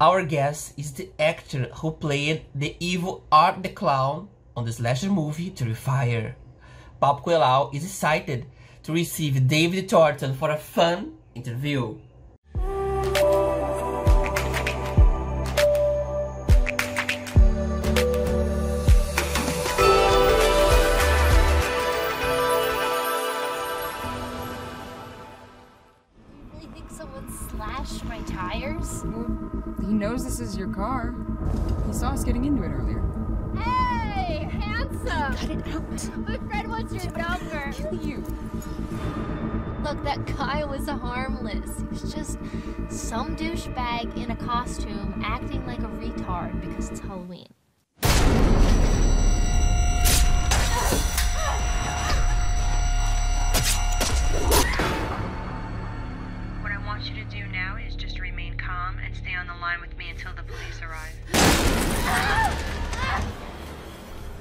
Our guest is the actor who played the evil Art the Clown on the slasher movie Terrifier. Papo Coelho is excited to receive David Thornton for a fun interview. Car. He saw us getting into it earlier. Hey, handsome! Cut it out. My friend wants your number. Kill you. Look, that guy was harmless. He's just some douchebag in a costume acting like a retard because it's Halloween. What I want you to do now is just remain calm and stay on the line with me until the police arrive.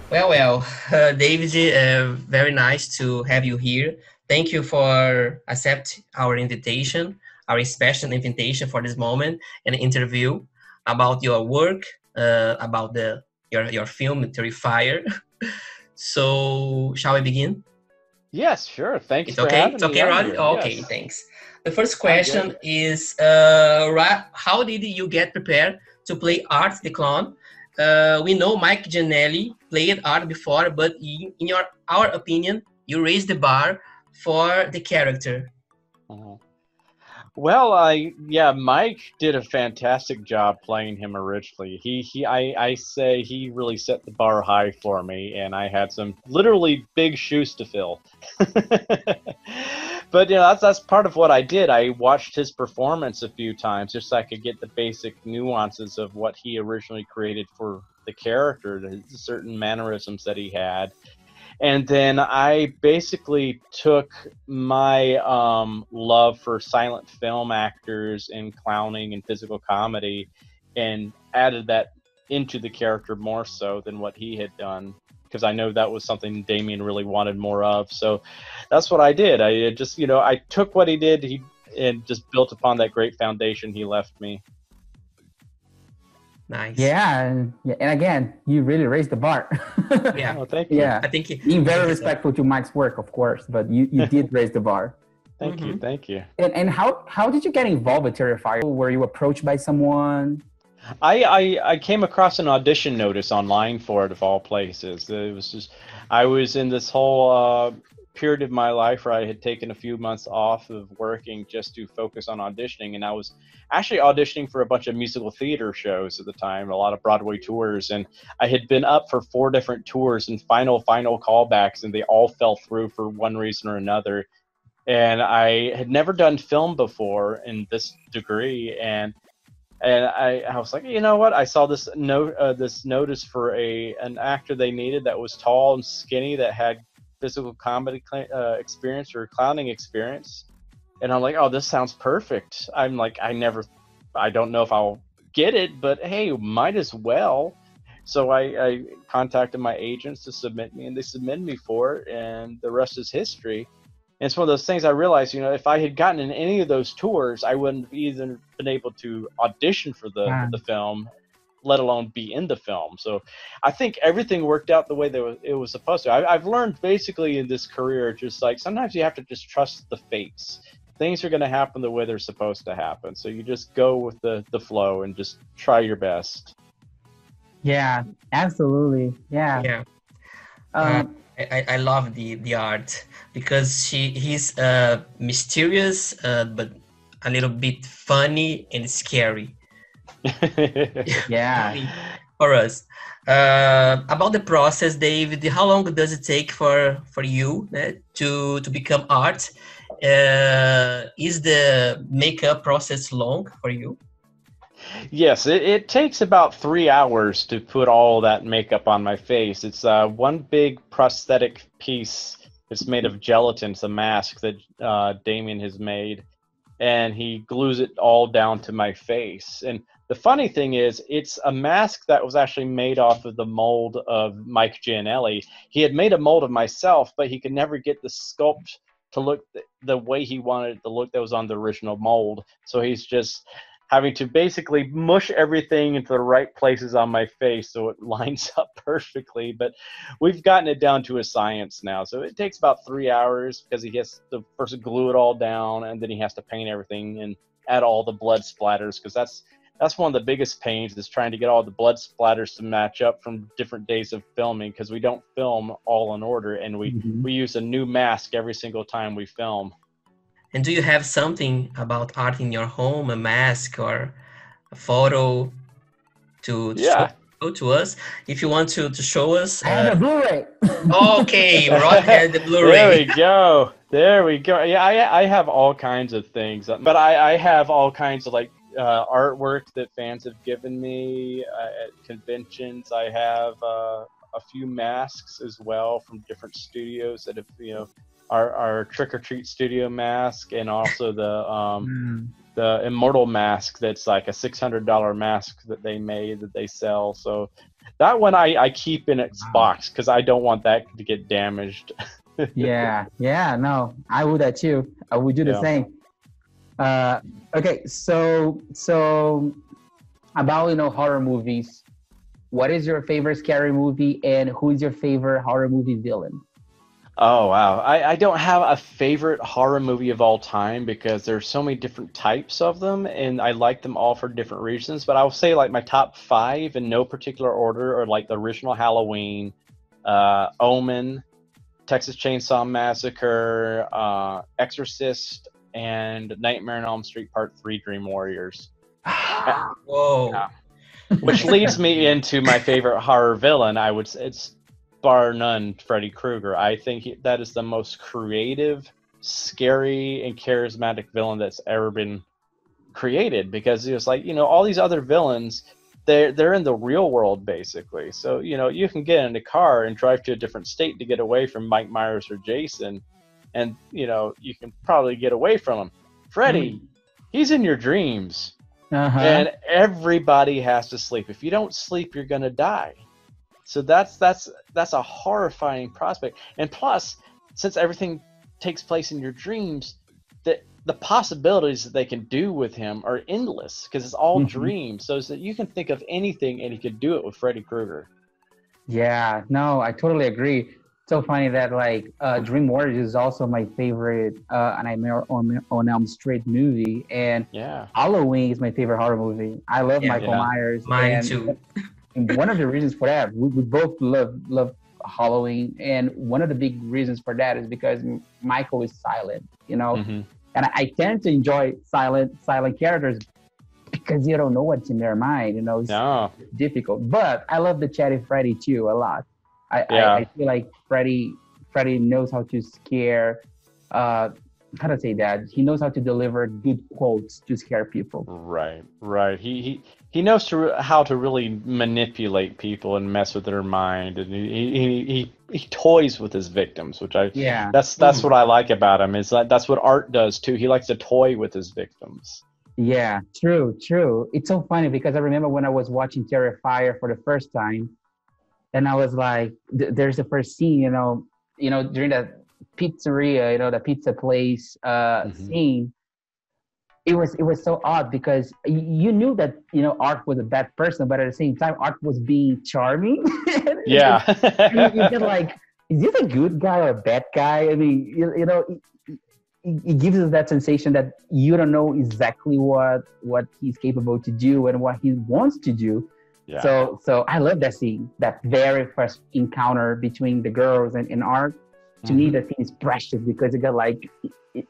Well, well, uh, David, uh, very nice to have you here. Thank you for accept our invitation, our special invitation for this moment and interview about your work, uh, about the your your film Terrifier. so, shall we begin? Yes, sure. Thanks It's for okay. It's okay, on Rod. here. Okay, Yes. thanks. The first question is, uh, how did you get prepared to play Art the Clown? Uh, we know Mike Giannelli played Art before, but in, in your our opinion, you raised the bar for the character. Mhm. Well, I yeah, Mike did a fantastic job playing him originally. He he I, I say he really set the bar high for me and I had some literally big shoes to fill. but you know, that's that's part of what I did. I watched his performance a few times just so I could get the basic nuances of what he originally created for the character, the certain mannerisms that he had and then I basically took my um, love for silent film actors and clowning and physical comedy and added that into the character more so than what he had done because I know that was something Damien really wanted more of. So that's what I did. I just, you know, I took what he did he and just built upon that great foundation he left me. Nice. Yeah, and, yeah, and again, you really raised the bar. Yeah. Oh, thank you. yeah. I think Being very respectful to Mike's work, of course, but you, you did raise the bar. Thank you. Mhm. Thank you. And, and how how did you get involved with Terrifier? Were you approached by someone? I, I I came across an audition notice online for it of all places. It was just I was in this whole uh, period of my life where I had taken a few months off of working just to focus on auditioning, and I was actually auditioning for a bunch of musical theater shows at the time, a lot of Broadway tours, and I had been up for four different tours and final final callbacks, and they all fell through for one reason or another. And I had never done film before in this degree, and and I, I was like, you know what? I saw this note, uh, this notice for a an actor they needed that was tall and skinny that had physical comedy cl- uh, experience or clowning experience, and I'm like, oh, this sounds perfect. I'm like, I never, I don't know if I'll get it, but hey, might as well. So I, I contacted my agents to submit me, and they submitted me for it, and the rest is history. And it's one of those things I realized, you know, if I had gotten in any of those tours, I wouldn't have even been able to audition for the Yeah. the film, let alone be in the film. So I think everything worked out the way that it was supposed to. I, I've learned basically in this career, just like sometimes you have to just trust the fates. Things are going to happen the way they're supposed to happen. So you just go with the, the flow and just try your best. Yeah, absolutely. Yeah. Yeah. Um, I, I- love the the art because she he's uh mysterious uh, but a little bit funny and scary yeah. for us. Uh, about the process, David, how long does it take for for you uh, to to become art? Uh, is the makeup process long for you? Yes, it, it takes about three hours to put all that makeup on my face. It's uh, one big prosthetic piece. It's made of gelatin. It's a mask that uh, Damien has made, and he glues it all down to my face. And the funny thing is, it's a mask that was actually made off of the mold of Mike Giannelli. He had made a mold of myself, but he could never get the sculpt to look th- the way he wanted it to look that was on the original mold. So he's just having to basically mush everything into the right places on my face so it lines up perfectly. But we've gotten it down to a science now. So it takes about three hours because he has to first glue it all down and then he has to paint everything and add all the blood splatters because that's that's one of the biggest pains is trying to get all the blood splatters to match up from different days of filming because we don't film all in order and we Mhm. we use a new mask every single time we film. And do you have something about art in your home, a mask or a photo to, to Yeah. show to us? If you want to, to show us. I have a Uh, Blu-ray. okay, Rod had the There Blu-ray. There we go. There we go. Yeah, I, I have all kinds of things, but I, I have all kinds of like uh, artwork that fans have given me uh, at conventions. I have uh, a few masks as well from different studios that have, you know, our, our Trick or Treat studio mask and also the um, Mm. the immortal mask that's like a six hundred dollar mask that they made that they sell. So that one I, I keep in its box because I don't want that to get damaged. yeah, yeah, no, I would that too. I would do the Yeah. same. Uh, okay, so so about you know horror movies. What is your favorite scary movie, and who is your favorite horror movie villain? Oh wow! I, I don't have a favorite horror movie of all time because there's so many different types of them, and I like them all for different reasons. But I will say like my top five in no particular order are like the original Halloween, uh, Omen, Texas Chainsaw Massacre, uh, Exorcist, and Nightmare on Elm Street Part Three: Dream Warriors. Whoa. Yeah. Which leads me into my favorite horror villain. I would say it's bar none Freddy Krueger. I think he, that is the most creative, scary, and charismatic villain that's ever been created because it was like, you know, all these other villains they're they're in the real world basically. So, you know, you can get in a car and drive to a different state to get away from Mike Myers or Jason and, you know, you can probably get away from him. Freddy, he's in your dreams Uh-huh. and everybody has to sleep. If you don't sleep, you're gonna die. So that's that's that's a horrifying prospect. And plus, since everything takes place in your dreams, the the possibilities that they can do with him are endless because it's all Mhm. dreams. So that you can think of anything, and he could do it with Freddy Krueger. Yeah, no, I totally agree. So funny that like uh, Dream Warriors is also my favorite uh, Nightmare on, on Elm Street movie, and Yeah. Halloween is my favorite horror movie. I love Yeah. Michael Yeah. Myers. Mine and too. one of the reasons for that, we, we both love love Halloween, and one of the big reasons for that is because Michael is silent, you know, Mhm. and I, I tend to enjoy silent silent characters because you don't know what's in their mind, you know. It's No. difficult. But I love the chatty Freddy too a lot. I, Yeah. I, I feel like Freddy Freddy knows how to scare. Uh, how to say that? He knows how to deliver good quotes to scare people. Right. Right. He he he knows to re- how to really manipulate people and mess with their mind, and he he he, he toys with his victims, which I Yeah. That's that's hmm. what I like about him. Is that that's what art does too. He likes to toy with his victims. Yeah, true, true. It's so funny because I remember when I was watching Terrifier for the first time, and I was like, th- "There's the first scene, you know, you know, during the pizzeria, you know, the pizza place uh, Mhm. scene." It was it was so odd because you knew that you know Art was a bad person, but at the same time, Art was being charming. Yeah. you, you get like, is this a good guy or a bad guy? I mean, you, you know, it, it, it gives us that sensation that you don't know exactly what what he's capable to do and what he wants to do. yeah. So, so I love that scene, that very first encounter between the girls and, and Art. To me, Mhm. that scene is precious because it got like,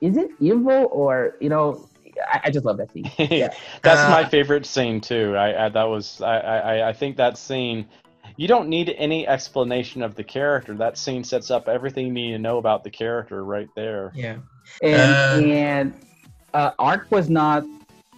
is it evil or you know? I, I just love that scene. Yeah. That's Uh, my favorite scene too. I, I that was I, I I think that scene. You don't need any explanation of the character. That scene sets up everything you need to know about the character right there. Yeah. And Uh, and uh, Art was not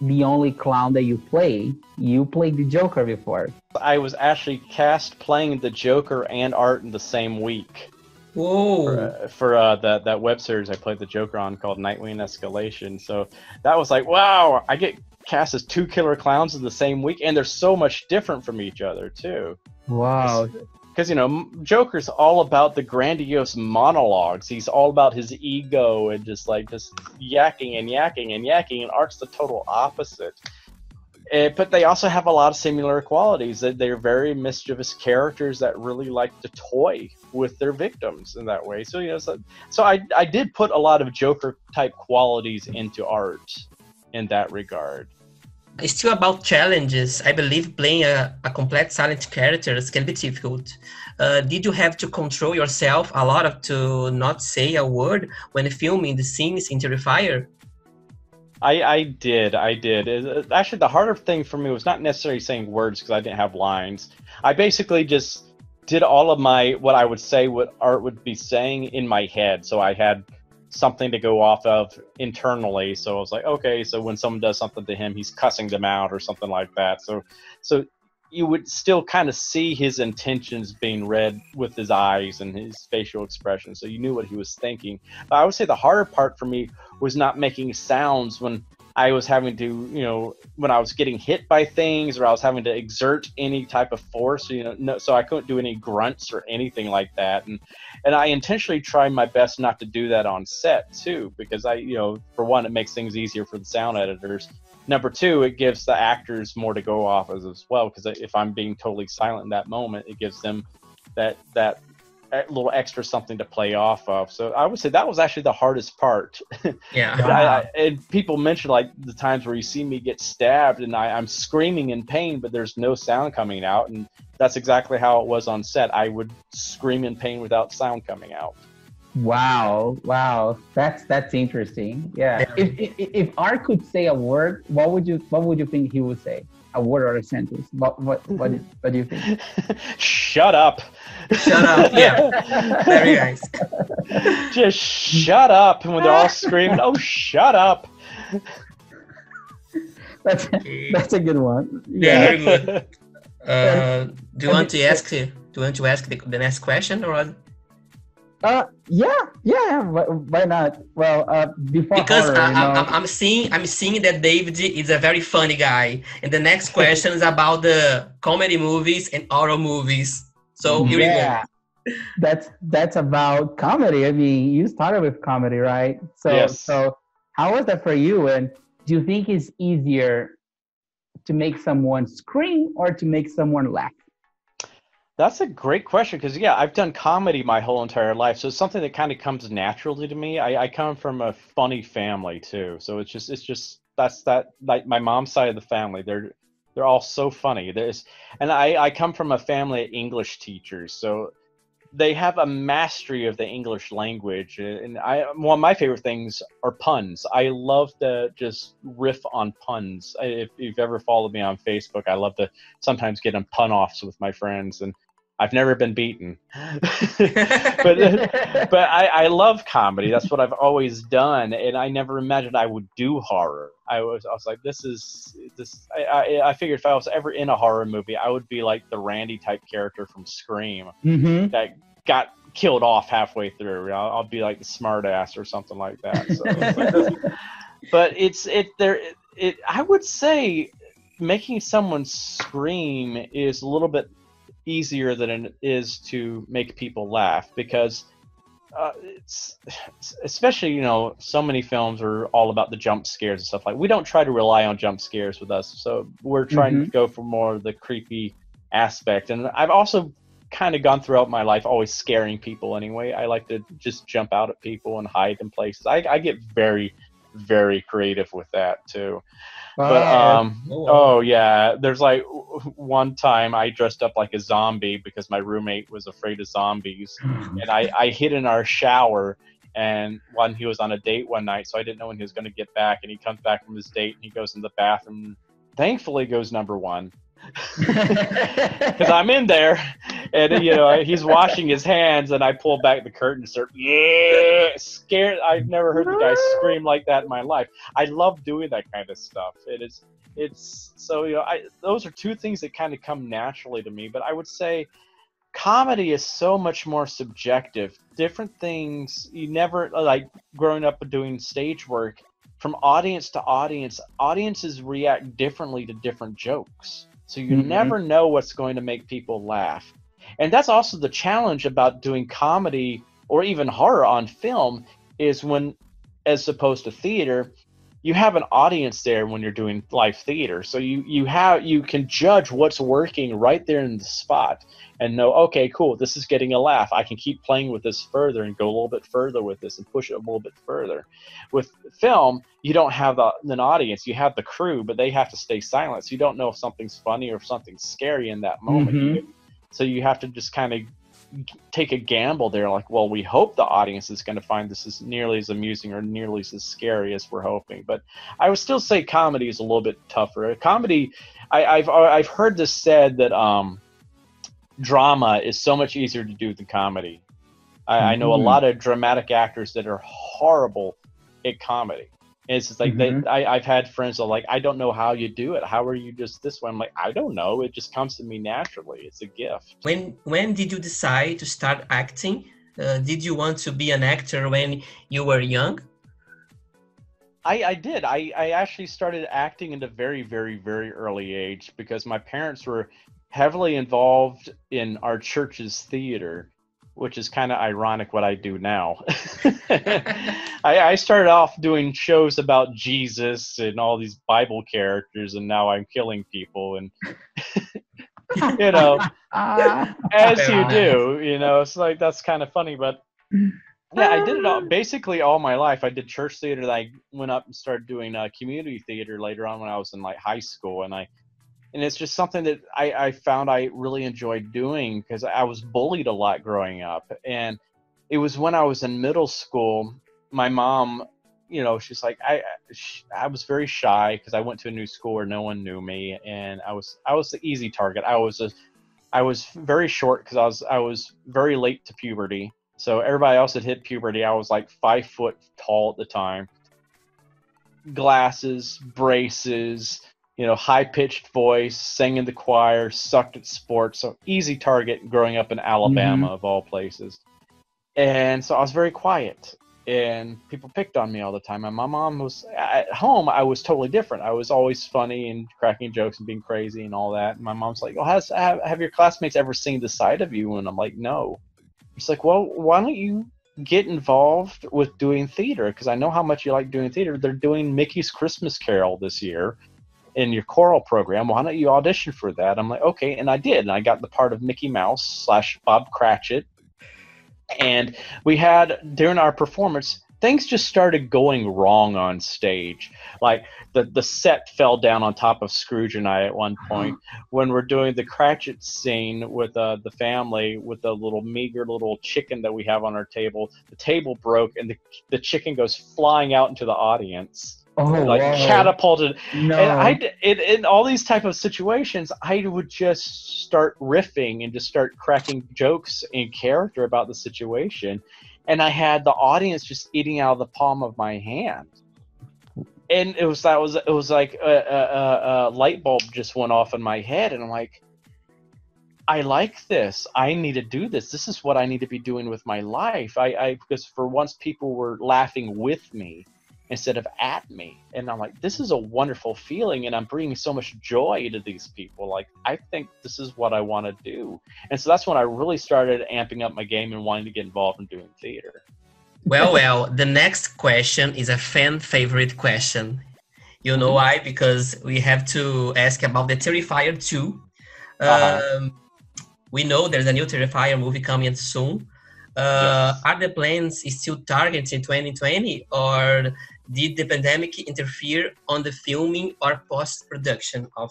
the only clown that you play. You played the Joker before. I was actually cast playing the Joker and Art in the same week. Whoa. for, uh, for uh, that that web series I played the Joker on called Nightwing Escalation. So that was like, wow, I get cast as two killer clowns in the same week, and they're so much different from each other too. Wow. Because you know, Joker's all about the grandiose monologues. He's all about his ego and just like just yakking and yakking and yakking, and Art's the total opposite. Eh, but they also have a lot of similar qualities. That they're very mischievous characters that really like to toy with their victims in that way. So you know, so, so I I did put a lot of Joker type qualities into art in that regard. It's still about challenges, I believe playing a, a complete silent characters can be difficult. Uh, did you have to control yourself a lot of to not say a word when filming the scenes in Terrifier? I, I did, I did. It- uh, actually, the harder thing for me was not necessarily saying words because I didn't have lines. I basically just did all of my what I would say what art would be saying in my head. So I had something to go off of internally. So I was like, okay, so when someone does something to him, he's cussing them out or something like that. So so you would still kind of see his intentions being read with his eyes and his facial expression. So you knew what he was thinking. But I would say the harder part for me was not making sounds when I was having to, you know, when I was getting hit by things or I was having to exert any type of force, you know, no, so I couldn't do any grunts or anything like that. And and I intentionally tried my best not to do that on set too, because I, you know, for one, it makes things easier for the sound editors. Number two, it gives the actors more to go off as as well, because if I'm being totally silent in that moment, it gives them that that little extra something to play off of. So I would say that was actually the hardest part. Yeah. But I, I, and people mention like the times where you see me get stabbed and I, I'm screaming in pain, but there's no sound coming out. And that's exactly how it was on set. I would scream in pain without sound coming out. Wow, wow, that's that's interesting. Yeah. Yeah. If, if if Art could say a word, what would you what would you think he would say? A word or a sentence? What what what, is- what do you think? shut up. Shut up. Yeah. Very nice. Just shut up. And when they're all screaming, oh, shut up. That's Okay. that's a good one. Yeah, Yeah. Uh, do you want to ask? Do you want to ask the, the next question or? Uh, yeah, yeah. Why, why not? Well, uh, before because horror, I, you know, I, I'm, I'm seeing I'm seeing that David is a very funny guy, and the next question is about the comedy movies and horror movies. So here yeah, that's that's about comedy. I mean, you started with comedy, right? So Yes. so how was that for you? And do you think it's easier to make someone scream or to make someone laugh? That's a great question because yeah, I've done comedy my whole entire life, so it's something that kind of comes naturally to me. I, I come from a funny family too, so it's just it's just that's that like my mom's side of the family. They're they're all so funny. There's and I I come from a family of English teachers, so they have a mastery of the English language, and I one of my favorite things are puns. I love to just riff on puns. If you've ever followed me on Facebook, I love to sometimes get in pun offs with my friends, and I've never been beaten. but but I, I love comedy. That's what I've always done, and I never imagined I would do horror. I was I was like, this is this. I, I I figured if I was ever in a horror movie, I would be like the Randy type character from Scream mm-hmm. that got killed off halfway through. I'll, I'll be like the smart ass or something like that. So, it's like but it's it there. It, it I would say making someone scream is a little bit easier than it is to make people laugh because uh, it's especially you know so many films are all about the jump scares and stuff like we don't try to rely on jump scares with us so we're trying to go for more of the creepy aspect and i've also kind of gone throughout my life always scaring people anyway i like to just jump out at people and hide in places i, I get very very creative with that too but um Oh, oh yeah. There's like one time i dressed up like a zombie because my roommate was afraid of zombies. And i i hid in our shower and when he was on a date one night so i didn't know when he was going to get back. And he comes back from his date and he goes in the bathroom. Thankfully goes number one because i'm in there and you know he's washing his hands and i pull back the curtain and start yeah scared i've never heard the guy scream like that in my life I love doing that kind of stuff. It is it's so you know I those are two things that kind of come naturally to me, but I would say comedy is so much more subjective. Different things you never like growing up doing stage work from audience to audience, audiences react differently to different jokes. So you Mhm. never know what's going to make people laugh. And that's also the challenge about doing comedy or even horror on film is when as opposed to theater you have an audience there when you're doing live theater. So you you have you can judge what's working right there in the spot and know okay cool this is getting a laugh. I can keep playing with this further and go a little bit further with this and push it a little bit further. With film you don't have the, an audience. You have the crew but they have to stay silent. So you don't know if something's funny or if something's scary in that moment. Mhm. so you have to just kind of take a gamble there like well we hope the audience is going to find this as nearly as amusing or nearly as scary as we're hoping but i would still say comedy is a little bit tougher. Comedy I, i've i've heard this said that um drama is so much easier to do than comedy. I, I know a Mhm. lot of dramatic actors that are horrible at comedy and it's just like Mhm. they, I, I've had friends that are like, I don't know how you do it. How are you just this way? I'm like, I don't know. It just comes to me naturally. It's a gift. When when did you decide to start acting? Uh, did you want to be an actor when you were young? I, I did. I, I actually started acting at a very, very, very early age because my parents were heavily involved in our church's theater, which is kind of ironic what I do now. I, I started off doing shows about Jesus and all these Bible characters, and now I'm killing people. And, you know, as you do, you know, it's like that's kind of funny, but yeah, I did it all basically all my life. I did church theater. I went up and started doing uh, community theater later on when I was in like high school, and I and it's just something that I, I found I really enjoyed doing because I was bullied a lot growing up, and it was when I was in middle school. My mom, you know, she's like I I was very shy because I went to a new school where no one knew me, and I was I was the easy target. I was a I was very short because I was I was very late to puberty. So everybody else had hit puberty. I was like five foot tall at the time. Glasses, braces, you know, high pitched voice, sang in the choir, sucked at sports. So easy target growing up in Alabama mm-hmm. of all places. And so I was very quiet and people picked on me all the time. And my mom was at home. I was totally different. I was always funny and cracking jokes and being crazy and all that. And my mom's like, "Oh, has have, have your classmates ever seen the side of you?" And I'm like, "No." It's like, "Well, why don't you get involved with doing theater? Because I know how much you like doing theater. They're doing Mickey's Christmas Carol this year." In your choral program, why don't you audition for that? I'm like, okay, and I did, and I got the part of Mickey Mouse slash Bob Cratchit, and we had during our performance things just started going wrong on stage. Like the the set fell down on top of scrooge and i at one point. When we're doing the cratchit scene with uh, the family with the little meager little chicken that we have on our table the table broke and the, the chicken goes flying out into the audience Oh, like wow. catapulted No. and I, in, in all these type of situations, I would just start riffing and just start cracking jokes in character about the situation, and I had the audience just eating out of the palm of my hand. And it was that was it was like a, a, a, a light bulb just went off in my head, and I'm like, I like this. I need to do this. This is what I need to be doing with my life. I, I because for once people were laughing with me instead of at me. And I'm like, this is a wonderful feeling, and I'm bringing so much joy to these people. Like, I think this is what I want to do. And so that's when I really started amping up my game and wanting to get involved in doing theater. Well, well, the next question is a fan favorite question. You know why? Because we have to ask about the Terrifier 2. Uh-huh. Um, we know there's a new Terrifier movie coming soon. Uh, Are the plans still targeting 2020 or did the pandemic interfere on the filming or post production of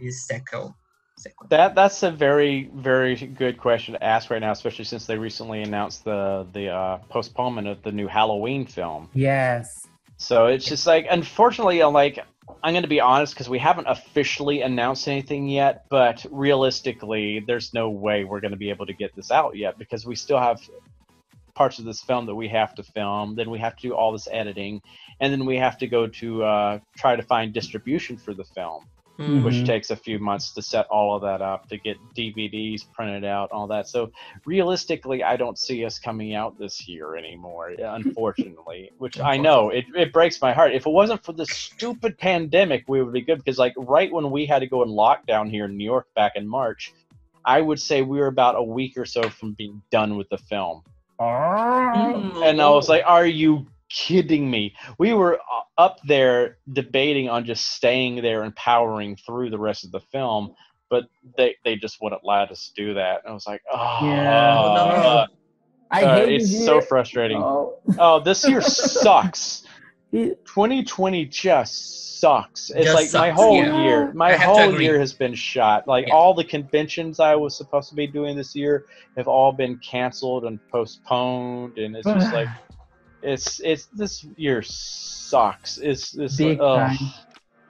this sequel? sequel? That that's a very very good question to ask right now, especially since they recently announced the the uh, postponement of the new Halloween film. Yes. So it's just like, unfortunately, I'm like, I'm going to be honest because we haven't officially announced anything yet, but realistically, there's no way we're going to be able to get this out yet because we still have parts of this film that we have to film. Then we have to do all this editing, and then we have to go to uh, try to find distribution for the film Hmm. which takes a few months to set all of that up to get DVDs printed out, all that. So realistically, I don't see us coming out this year anymore, unfortunately. which I know it, it breaks my heart. If it wasn't for this stupid pandemic, we would be good because like right when we had to go in lockdown here in New York back in March, I would say we were about a week or so from being done with the film. And I was like, "Are you kidding me? We were uh, up there debating on just staying there and powering through the rest of the film, but they they just wouldn't let us do that. And I was like, oh, Yeah. uh, I uh, hate it's so frustrating. Oh. Oh, this year sucks. It- 2020 just sucks. It's Just like my whole yeah. year, my whole year has been shot. Like Yeah. all the conventions I was supposed to be doing this year have all been canceled and postponed, and it's just like it's it's this year sucks. It's this Big ugh.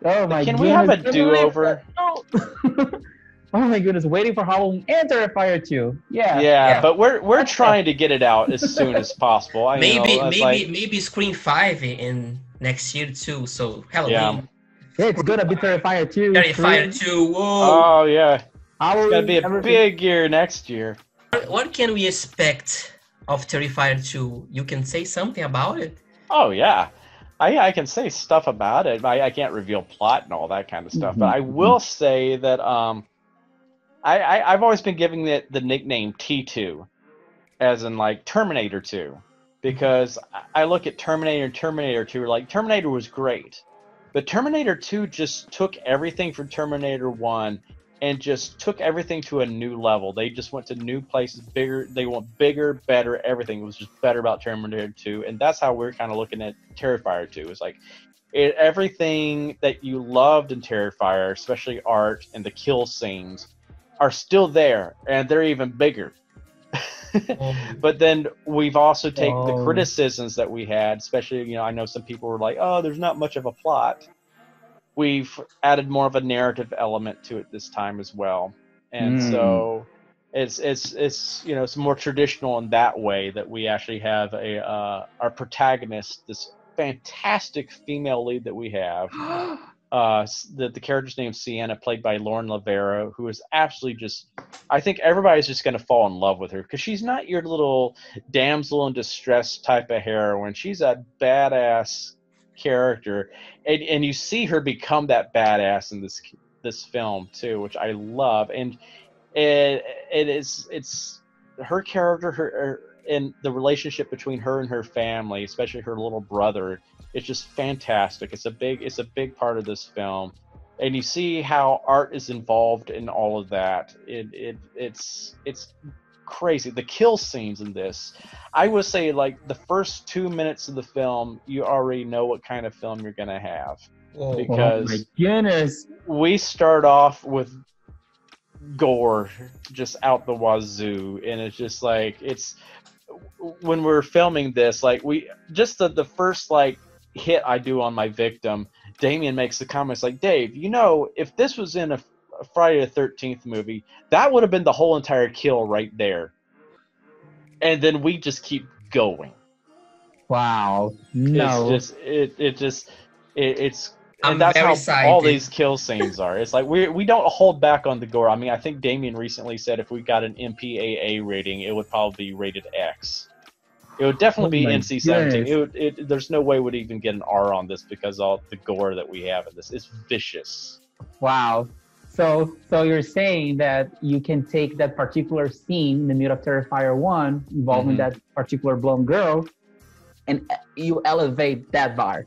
Oh my god. Can goodness. we have a Can we believe do-over? No. oh my goodness, waiting for Halloween and Terrifier 2. Yeah. Yeah, Yeah. but we're we're trying to get it out as soon as possible. I maybe know, maybe like- maybe Scream Five in next year too. So Halloween, Yeah, it's gonna be Terrifier 2. Terrifier three, Two. Whoa! oh yeah, it's Halloween, gonna be a everything. big year next year. what can we expect of Terrifier Two? You can say something about it. Oh yeah, I I can say stuff about it. I, I can't reveal plot and all that kind of stuff, but I will say that um, I, I I've always been giving it the nickname T two, as in like Terminator two, because I- look at Terminator and Terminator two like Terminator was great, but Terminator two just took everything from Terminator one. And just took everything to a new level. They just went to new places, bigger. They went bigger, better. Everything was just better about Terminator 2, and that's how we're kind of looking at Terrifier 2. It's like it, everything that you loved in Terrifier, especially art and the kill scenes, are still there, and they're even bigger. but then we've also taken the Oh. criticisms that we had, especially you know I know some people were like, oh, there's not much of a plot. We've added more of a narrative element to it this time as well, and Mm. so it's it's it's you know it's more traditional in that way that we actually have a uh, our protagonist, this fantastic female lead that we have uh the, the character's name is Sienna, played by Lauren LaVera, who is absolutely just I think everybody's just gonna fall in love with her because she's not your little damsel in distress type of heroine. She's a badass character. And and you see her become that badass in this this film too, which I love. And it it is it's her character her- and the relationship between her and her family, especially her little brother, it's just fantastic. It's a big it's a big part of this film, and you see how art is involved in all of that. It it it's it's crazy. The kill scenes in this, I would say like the first two minutes of the film, you already know what kind of film you're gonna have. Whoa. Big- Oh because- my goodness. We start off with gore just out the wazoo, and it's just like it's when we're filming this, like we just the the first like hit I do on my victim, Damien makes the comments like, Dave, you know, if this was in a, a Friday the Thirteenth movie, that would have been the whole entire kill right there. And then we just keep going. Wow. No. It's just it it just it, it's and that's very how all these kill scenes are. It's like we we don't hold back on the gore. I mean, I think Damien recently said if we got an MPAA rating, it would probably be rated X. It would definitely Oh be my NC-17. It would, it, there's no way we'd even get an R on this because all the gore that we have in this is vicious. Wow. So so you're saying that you can take that particular scene in the middle of Terrifier 1 involving Mhm. that particular blonde girl and uh, you elevate that bar.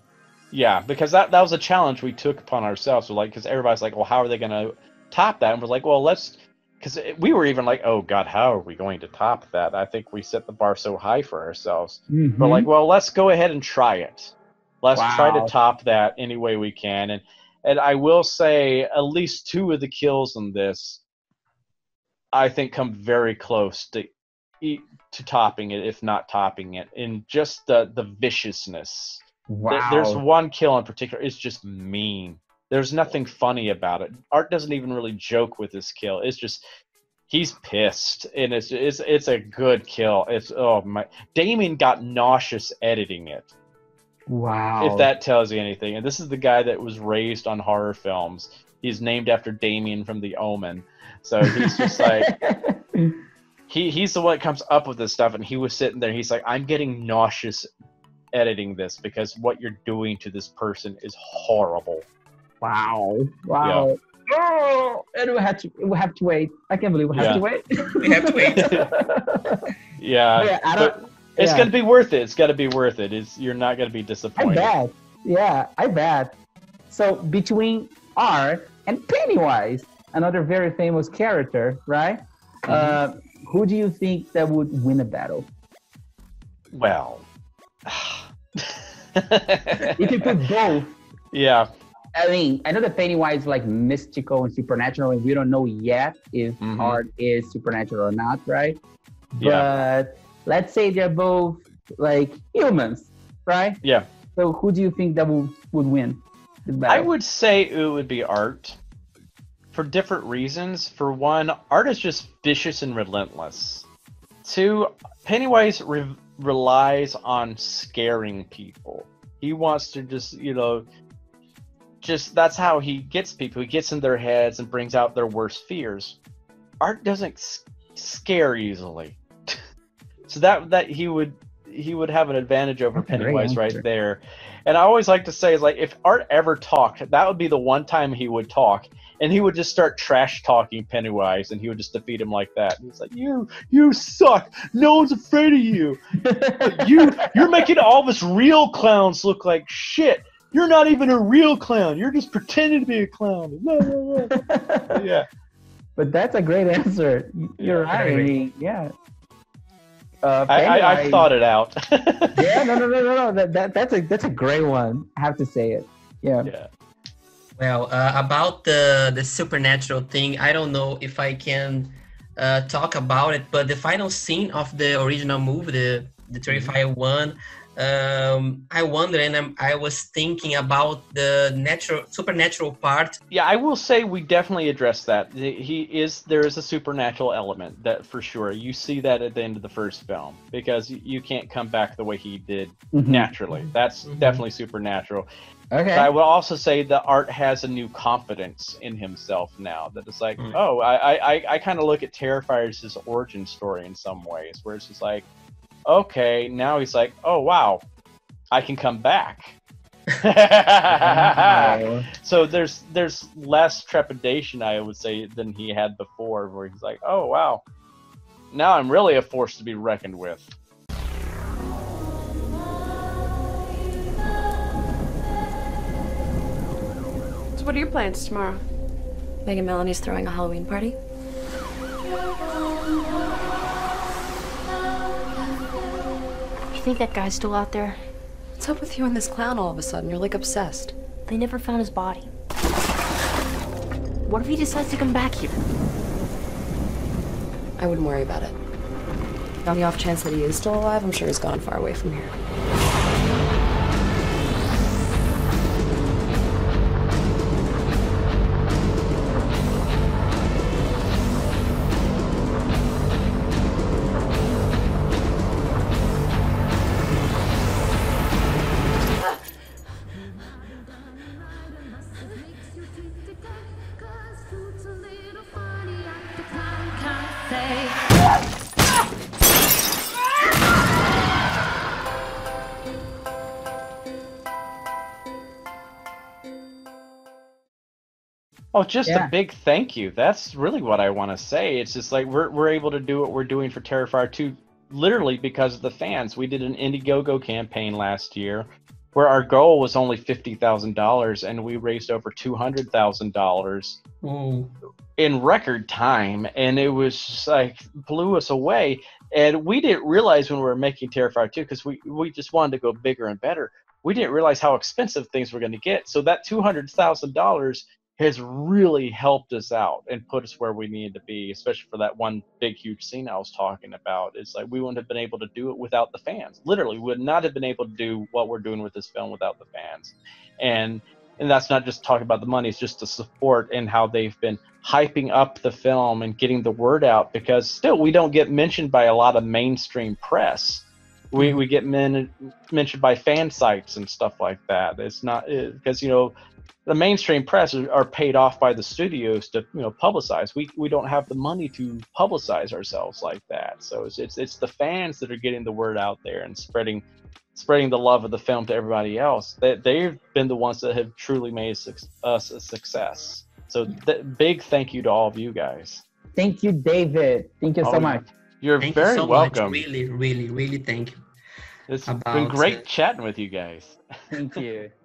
Yeah, because that that was a challenge we took upon ourselves. We're like, because everybody's like, well, how are they going to top that? And we're like, well, let's, because we were even like, oh God, how are we going to top that? I think we set the bar so high for ourselves. But Mhm. like, well, let's go ahead and try it. Let's try to top that any way we can. And and I will say, at least two of the kills in this, I think, come very close to to topping it, if not topping it, in just the the viciousness. Wow. There's one kill in particular. It's just mean. There's nothing funny about it. Art doesn't even really joke with this kill. It's just he's pissed, and it's it's it's a good kill. It's oh my. Damien got nauseous editing it. wow. If that tells you anything. And this is the guy that was raised on horror films. He's named after Damien from The Omen. So he's just like he he's the one that comes up with this stuff and he was sitting there he's like i'm getting nauseous editing this because what you're doing to this person is horrible wow. Wow. Oh, and we have to we have to wait. I can't believe we have Yeah. to wait. We have to wait. yeah, yeah, I don't It's Yeah. gonna be worth it. It's gotta be worth it. It's you're not gonna be disappointed. I disappointed. bet. Yeah, I bet. So between Art and Pennywise, another very famous character, right? Uh, who do you think that would win a battle? Well. If you put both, yeah. I mean, I know that Pennywise is like mystical and supernatural, and we don't know yet if Mhm. Art is supernatural or not, right? Yeah. But let's say they're both like humans, right? Yeah. So who do you think that would, would win the I would say it would be art for different reasons. For one, art is just vicious and relentless. Two, Pennywise re- relies on scaring people. He wants to just, you know, just that's how he gets people. He gets in their heads and brings out their worst fears. Art doesn't scare easily. so that that he would he would have an advantage over Pennywise right there. And I always like to say is like if Art ever talked, that would be the one time he would talk, and he would just start trash talking Pennywise, and he would just defeat him like that. And he's like, "You, you suck. No one's afraid of you. You, you're making all of us real clowns look like shit. You're not even a real clown. You're just pretending to be a clown." Yeah, but that's a great answer. You're Yeah, right. I mean, yeah. Uh, I, I, I thought it out. yeah, no, no, no, no, no. That, that that's a that's a great one. I have to say it. Yeah. yeah. Well, uh, about the the supernatural thing, I don't know if I can uh, talk about it, but the final scene of the original movie, the the Terrifier one, um, I wonder, and I'm, I was thinking about the natural supernatural part. Yeah, I will say we definitely addressed that. He is there is a supernatural element that for sure. You see that at the end of the first film because you- you can't come back the way he did Mhm. naturally. That's Mhm. definitely supernatural. Okay. I will also say that Art has a new confidence in himself now. That it's like, Mm. oh, I I, I, I kind of look at Terrifier as his origin story in some ways, where it's just like, okay, now he's like, oh wow, I can come back. Wow. so there's there's less trepidation, I would say, than he had before, where he's like, oh wow, now I'm really a force to be reckoned with. So what are your plans tomorrow? Megan Melanie's throwing a Halloween party. You think that guy's still out there? What's up with you and this clown all of a sudden? You're like obsessed. They never found his body. What if he decides to come back here? I wouldn't worry about it. On the off chance that he is still alive, I'm sure he's gone far away from here. Oh, just Yeah. a big thank you. That's really what I want to say. It's just like we're we're able to do what we're doing for Terrifier 2 literally because of the fans. We did an Indiegogo campaign last year where our goal was only $50,000 and we raised over $200,000 in record time and it was just like blew us away and we didn't realize when we were making terrifier 2 because we, we just wanted to go bigger and better we didn't realize how expensive things were going to get so that $200000 has really helped us out and put us where we needed to be especially for that one big huge scene i was talking about. It's like we wouldn't have been able to do it without the fans. Literally we would not have been able to do what we're doing with this film without the fans. And and that's not just talking about the money it's just the support and how they've been hyping up the film and getting the word out because still we don't get mentioned by a lot of mainstream press we, we get men, mentioned by fan sites and stuff like that it's not because you know the mainstream press are, are paid off by the studios to you know publicize we we don't have the money to publicize ourselves like that so it's it's, it's the fans that are getting the word out there and spreading spreading the love of the film to everybody else. They, they've been the ones that have truly made us a success. So th- big thank you to all of you guys. Thank you, David. Thank you so Oh, much. You're Thank very you so welcome. much. Really, really, really thank you. It's been great uh, chatting with you guys. Thank you.